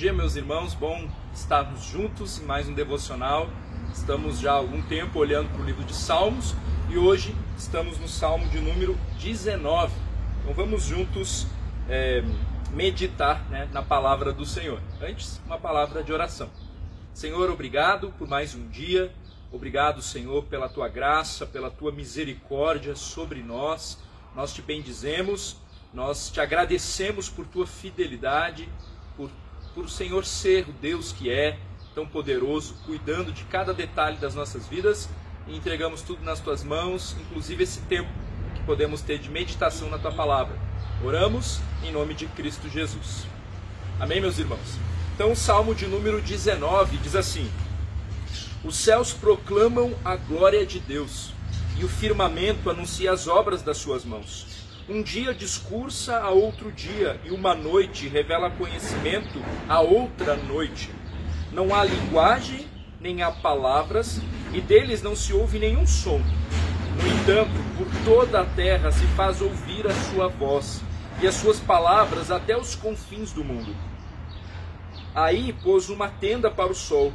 irmãos, bom estarmos juntos em mais um devocional. Estamos já há algum tempo olhando para o livro de Salmos e hoje estamos no Salmo de número 19. Então vamos juntos é, meditar né, na palavra do Senhor. Antes, uma palavra de oração. Senhor, obrigado por mais um dia. Obrigado, Senhor, pela tua graça, pela tua misericórdia sobre nós. Nós te bendizemos, nós te agradecemos por tua fidelidade por, o Senhor ser o Deus que é, tão poderoso, cuidando de cada detalhe das nossas vidas e entregamos tudo nas tuas mãos, inclusive esse tempo que podemos ter de meditação na tua palavra. Oramos em nome de Cristo Jesus. Amém, meus irmãos? Então, o Salmo de número 19 diz assim: Os céus proclamam a glória de Deus, e o firmamento anuncia as obras das suas mãos. Um dia discursa a outro dia, e uma noite revela conhecimento a outra noite. Não há linguagem, nem há palavras, e deles não se ouve nenhum som. No entanto, por toda a terra se faz ouvir a sua voz, e as suas palavras até os confins do mundo. Aí pôs uma tenda para o sol,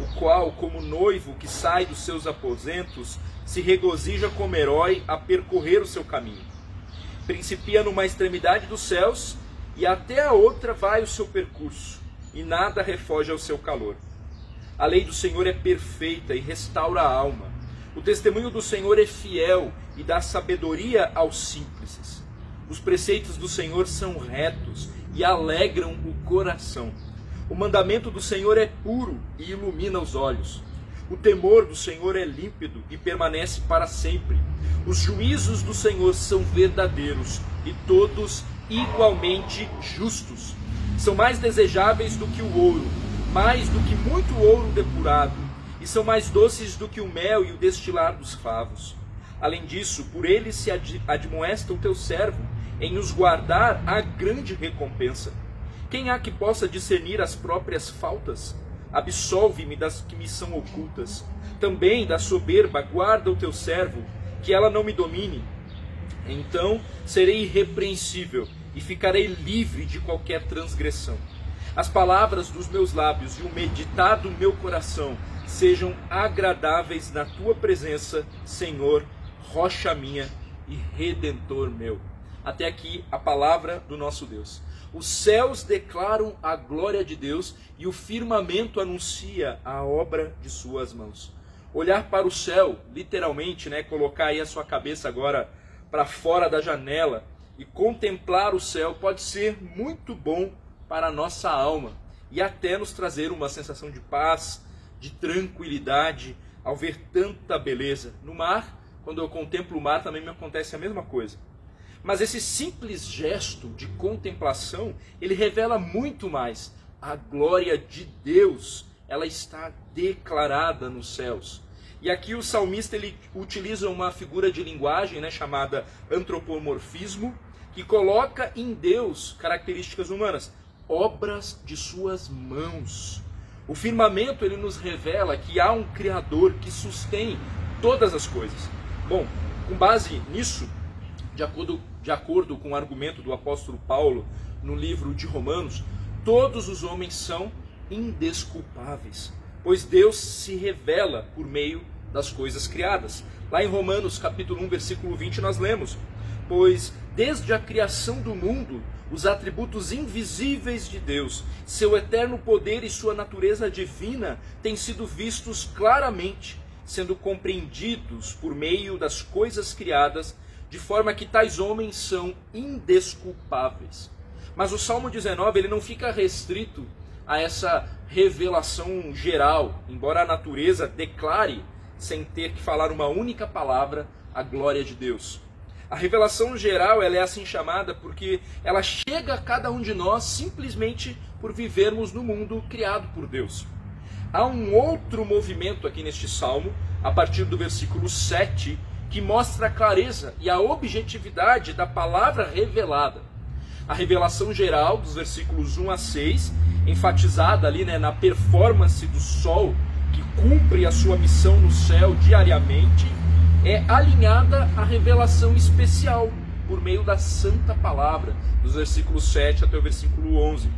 o qual, como noivo que sai dos seus aposentos, se regozija como herói a percorrer o seu caminho principia numa extremidade dos céus e até a outra vai o seu percurso, e nada refoge ao seu calor. A lei do Senhor é perfeita e restaura a alma. O testemunho do Senhor é fiel e dá sabedoria aos simples. Os preceitos do Senhor são retos e alegram o coração. O mandamento do Senhor é puro e ilumina os olhos. O temor do Senhor é límpido e permanece para sempre. Os juízos do Senhor são verdadeiros e todos igualmente justos. São mais desejáveis do que o ouro, mais do que muito ouro depurado, e são mais doces do que o mel e o destilar dos favos. Além disso, por eles se admoesta o teu servo, em os guardar a grande recompensa. Quem há que possa discernir as próprias faltas? Absolve-me das que me são ocultas. Também da soberba guarda o teu servo, que ela não me domine. Então serei irrepreensível e ficarei livre de qualquer transgressão. As palavras dos meus lábios e o meditar do meu coração sejam agradáveis na tua presença, Senhor, rocha minha e redentor meu. Até aqui a palavra do nosso Deus. Os céus declaram a glória de Deus e o firmamento anuncia a obra de suas mãos. Olhar para o céu, literalmente, né, colocar aí a sua cabeça agora para fora da janela e contemplar o céu pode ser muito bom para a nossa alma e até nos trazer uma sensação de paz, de tranquilidade ao ver tanta beleza. No mar, quando eu contemplo o mar, também me acontece a mesma coisa. Mas esse simples gesto de contemplação, ele revela muito mais. A glória de Deus, ela está declarada nos céus. E aqui o salmista ele utiliza uma figura de linguagem né, chamada antropomorfismo, que coloca em Deus características humanas, obras de suas mãos. O firmamento ele nos revela que há um Criador que sustém todas as coisas. Bom, com base nisso, de acordo, de acordo com o argumento do apóstolo Paulo no livro de Romanos, todos os homens são indesculpáveis, pois Deus se revela por meio das coisas criadas. Lá em Romanos, capítulo 1, versículo 20, nós lemos: Pois desde a criação do mundo, os atributos invisíveis de Deus, seu eterno poder e sua natureza divina têm sido vistos claramente, sendo compreendidos por meio das coisas criadas de forma que tais homens são indesculpáveis. Mas o Salmo 19 ele não fica restrito a essa revelação geral, embora a natureza declare, sem ter que falar uma única palavra, a glória de Deus. A revelação geral ela é assim chamada porque ela chega a cada um de nós simplesmente por vivermos no mundo criado por Deus. Há um outro movimento aqui neste salmo, a partir do versículo 7, que mostra a clareza e a objetividade da palavra revelada. A revelação geral, dos versículos 1 a 6, enfatizada ali né, na performance do sol, que cumpre a sua missão no céu diariamente, é alinhada à revelação especial, por meio da santa palavra, dos versículos 7 até o versículo 11.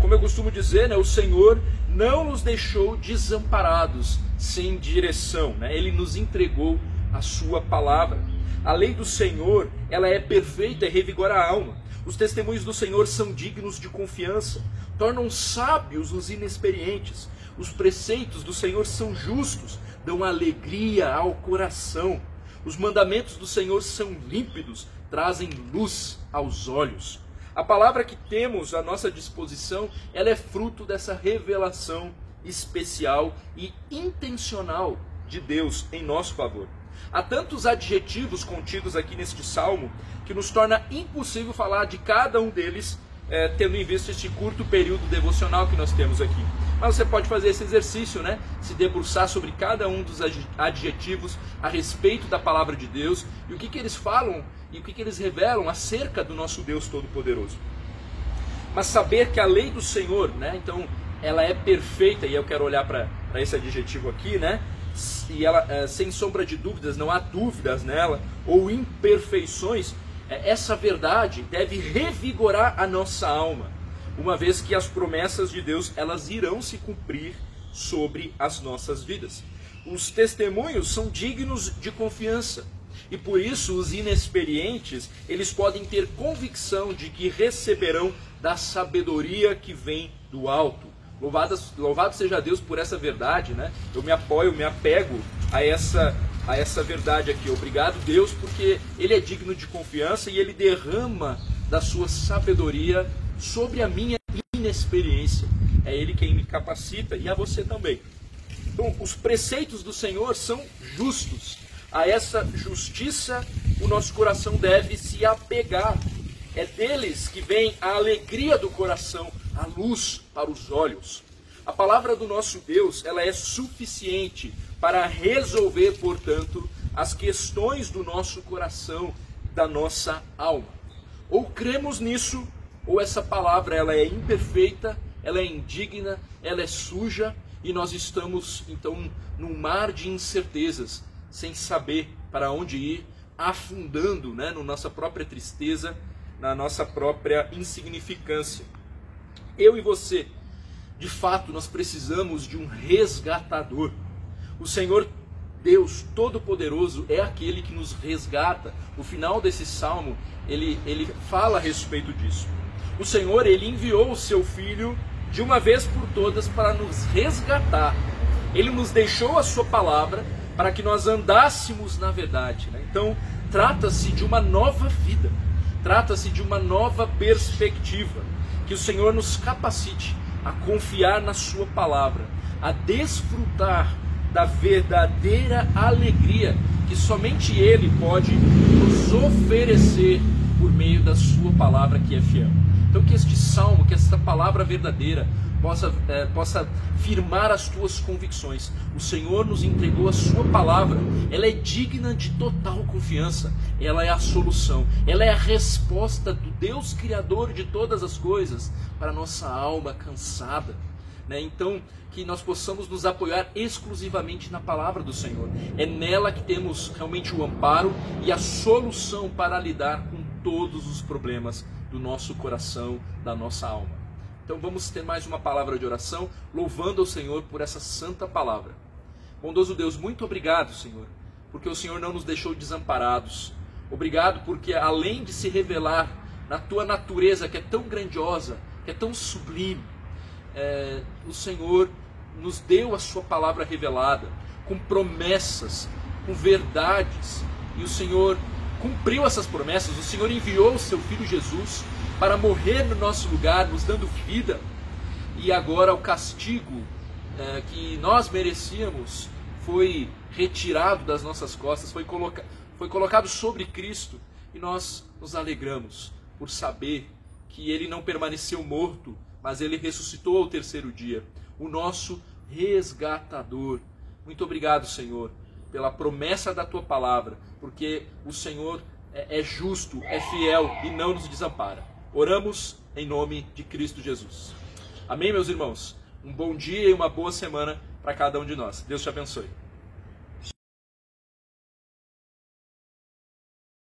como eu costumo dizer, né, o Senhor não nos deixou desamparados, sem direção. Né? Ele nos entregou a sua palavra. A lei do Senhor, ela é perfeita e revigora a alma. Os testemunhos do Senhor são dignos de confiança, tornam sábios os inexperientes. Os preceitos do Senhor são justos, dão alegria ao coração. Os mandamentos do Senhor são límpidos, trazem luz aos olhos. A palavra que temos à nossa disposição, ela é fruto dessa revelação especial e intencional de Deus em nosso favor. Há tantos adjetivos contidos aqui neste salmo que nos torna impossível falar de cada um deles, é, tendo em vista este curto período devocional que nós temos aqui. Mas você pode fazer esse exercício, né? Se debruçar sobre cada um dos adjetivos a respeito da palavra de Deus e o que, que eles falam e o que, que eles revelam acerca do nosso Deus Todo-Poderoso. Mas saber que a lei do Senhor, né? Então, ela é perfeita, e eu quero olhar para esse adjetivo aqui, né? E ela, é, sem sombra de dúvidas, não há dúvidas nela, ou imperfeições, é, essa verdade deve revigorar a nossa alma, uma vez que as promessas de Deus elas irão se cumprir sobre as nossas vidas. Os testemunhos são dignos de confiança. E por isso os inexperientes, eles podem ter convicção de que receberão da sabedoria que vem do alto. Louvado, louvado seja Deus por essa verdade, né? Eu me apoio, me apego a essa a essa verdade aqui. Obrigado, Deus, porque ele é digno de confiança e ele derrama da sua sabedoria sobre a minha inexperiência. É ele quem me capacita e a você também. Então, os preceitos do Senhor são justos a essa justiça o nosso coração deve se apegar. É deles que vem a alegria do coração, a luz para os olhos. A palavra do nosso Deus, ela é suficiente para resolver, portanto, as questões do nosso coração, da nossa alma. Ou cremos nisso, ou essa palavra ela é imperfeita, ela é indigna, ela é suja e nós estamos então num mar de incertezas sem saber para onde ir, afundando né, na nossa própria tristeza, na nossa própria insignificância. Eu e você, de fato, nós precisamos de um resgatador. O Senhor Deus Todo-Poderoso é aquele que nos resgata. O final desse salmo, ele, ele fala a respeito disso. O Senhor, ele enviou o seu Filho de uma vez por todas para nos resgatar. Ele nos deixou a sua palavra para que nós andássemos na verdade. Né? Então, trata-se de uma nova vida, trata-se de uma nova perspectiva. Que o Senhor nos capacite a confiar na Sua palavra, a desfrutar da verdadeira alegria que somente Ele pode nos oferecer por meio da Sua palavra que é fiel. Então, que este salmo, que esta palavra verdadeira, possa, é, possa firmar as tuas convicções. O Senhor nos entregou a Sua palavra, ela é digna de total confiança, ela é a solução, ela é a resposta do Deus Criador de todas as coisas para a nossa alma cansada. Né? Então, que nós possamos nos apoiar exclusivamente na palavra do Senhor. É nela que temos realmente o amparo e a solução para lidar com todos os problemas do nosso coração, da nossa alma. Então vamos ter mais uma palavra de oração, louvando ao Senhor por essa santa palavra. Bondoso Deus, muito obrigado, Senhor, porque o Senhor não nos deixou desamparados. Obrigado porque, além de se revelar na tua natureza que é tão grandiosa, que é tão sublime, é, o Senhor nos deu a sua palavra revelada, com promessas, com verdades, e o Senhor cumpriu essas promessas. O Senhor enviou o seu filho Jesus para morrer no nosso lugar, nos dando vida, e agora o castigo é, que nós merecíamos foi retirado das nossas costas, foi, coloca foi colocado sobre Cristo, e nós nos alegramos por saber que ele não permaneceu morto, mas ele ressuscitou ao terceiro dia, o nosso resgatador. Muito obrigado, Senhor, pela promessa da tua palavra, porque o Senhor é, é justo, é fiel e não nos desampara. Oramos em nome de Cristo Jesus. Amém, meus irmãos? Um bom dia e uma boa semana para cada um de nós. Deus te abençoe.